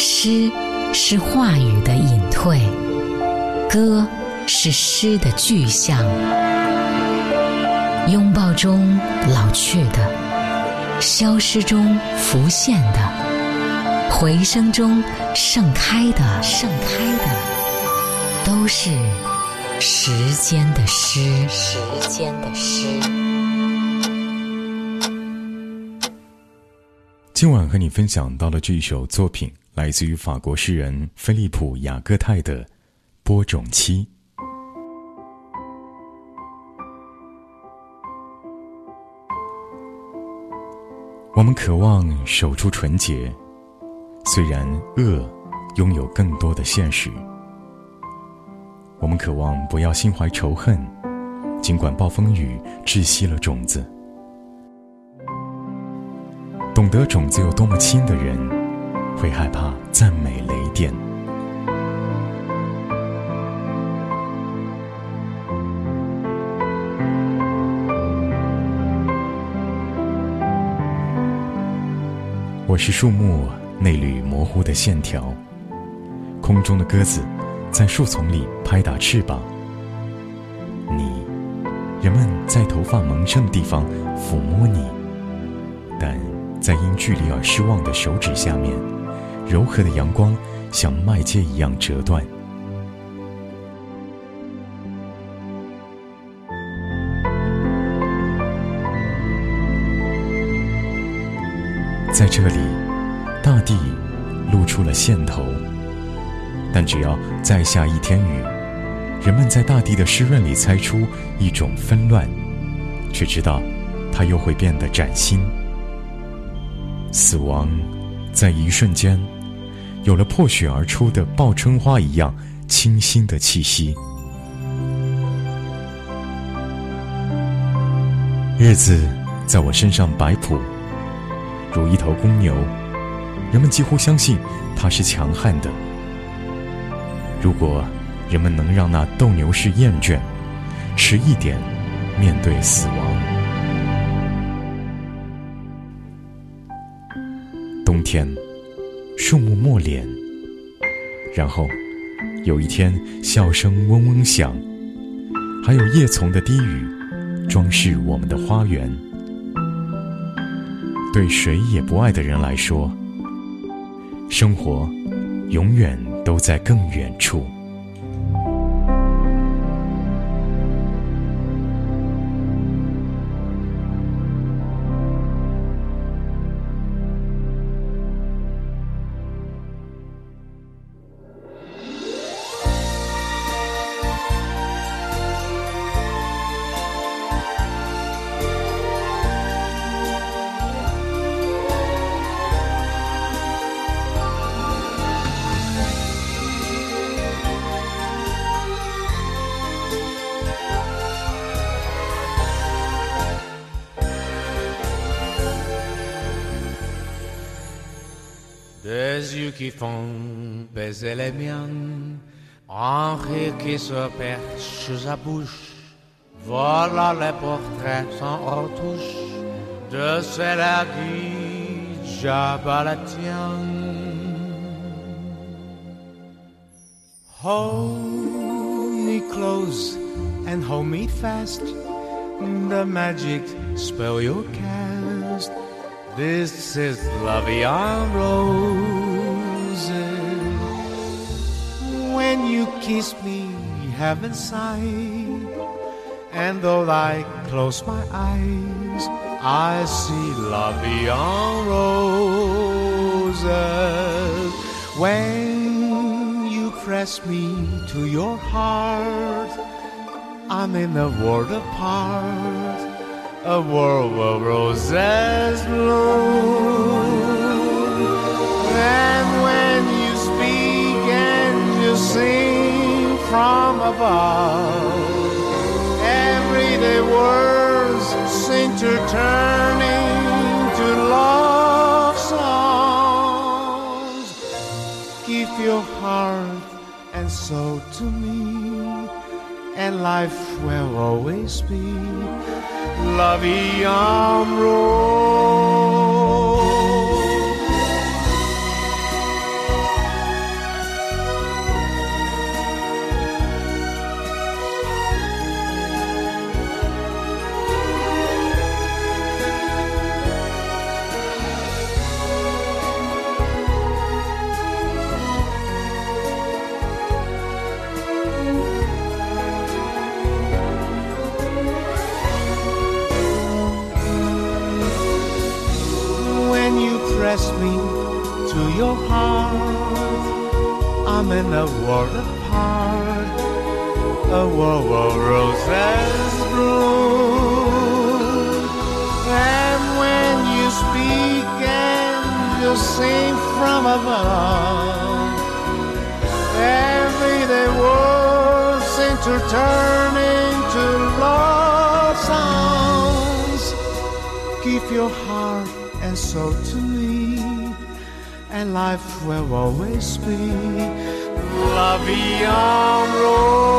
诗是话语的隐退，歌是诗的具象。拥抱中老去的，消失中浮现的，回声中盛开的，盛开的，都是时间的诗，时间的诗。今晚和你分享到的这一首作品，来自于法国诗人菲利普·雅各泰的《播种期》。我们渴望守住纯洁，虽然恶拥有更多的现实。我们渴望不要心怀仇恨，尽管暴风雨窒息了种子。懂得种子有多么轻的人，会害怕赞美雷电。我是树木那缕模糊的线条，空中的鸽子在树丛里拍打翅膀。你，人们在头发蒙上的地方抚摸你，但在因距离而失望的手指下面，柔和的阳光像麦秸一样折断。在这里，大地露出了线头。但只要再下一天雨，人们在大地的湿润里猜出一种纷乱，却知道它又会变得崭新。死亡在一瞬间，有了破雪而出的报春花一样清新的气息。日子在我身上摆谱。如一头公牛，人们几乎相信它是强悍的。如果人们能让那斗牛士厌倦，迟一点面对死亡，冬天树木默脸，然后有一天笑声嗡嗡响，还有叶丛的低语，装饰我们的花园。对谁也不爱的人来说，生活永远都在更远处。Yeux qui font baiser les miennes, un rire qui se perche à bouche. Voilà les portraits sans retouche de celle qui la Hold me close and hold me fast. The magic spell you cast this is love on roses. You kiss me, heaven sight. And though I close my eyes, I see love on roses. When you press me to your heart, I'm in a world apart a world where roses bloom. Sing from above, everyday words seem to turn into love songs. Give your heart and soul to me, and life will always be la vie en I'm in a world apart, a world where roses bloom. And when you speak and you sing from above, everyday words seem to turn into love songs. Keep your heart and soul to and life will always be la vie en rose.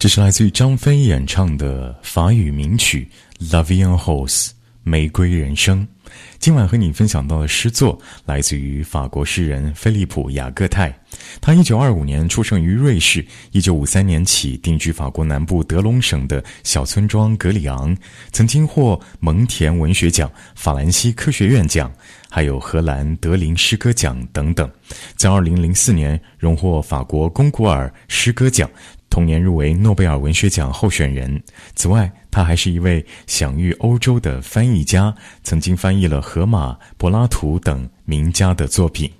这是来自于张飞演唱的法语名曲《La Vie en Rose》玫瑰人生。今晚和你分享到的诗作来自于法国诗人菲利普·雅各泰。他一九二五年出生于瑞士，一九五三年起定居法国南部德隆省的小村庄格里昂，曾经获蒙田文学奖、法兰西科学院奖，还有荷兰德林诗歌奖等等。在二零零四年荣获法国龚古尔诗歌奖。同年入围诺贝尔文学奖候选人。此外，他还是一位享誉欧洲的翻译家，曾经翻译了荷马、柏拉图等名家的作品。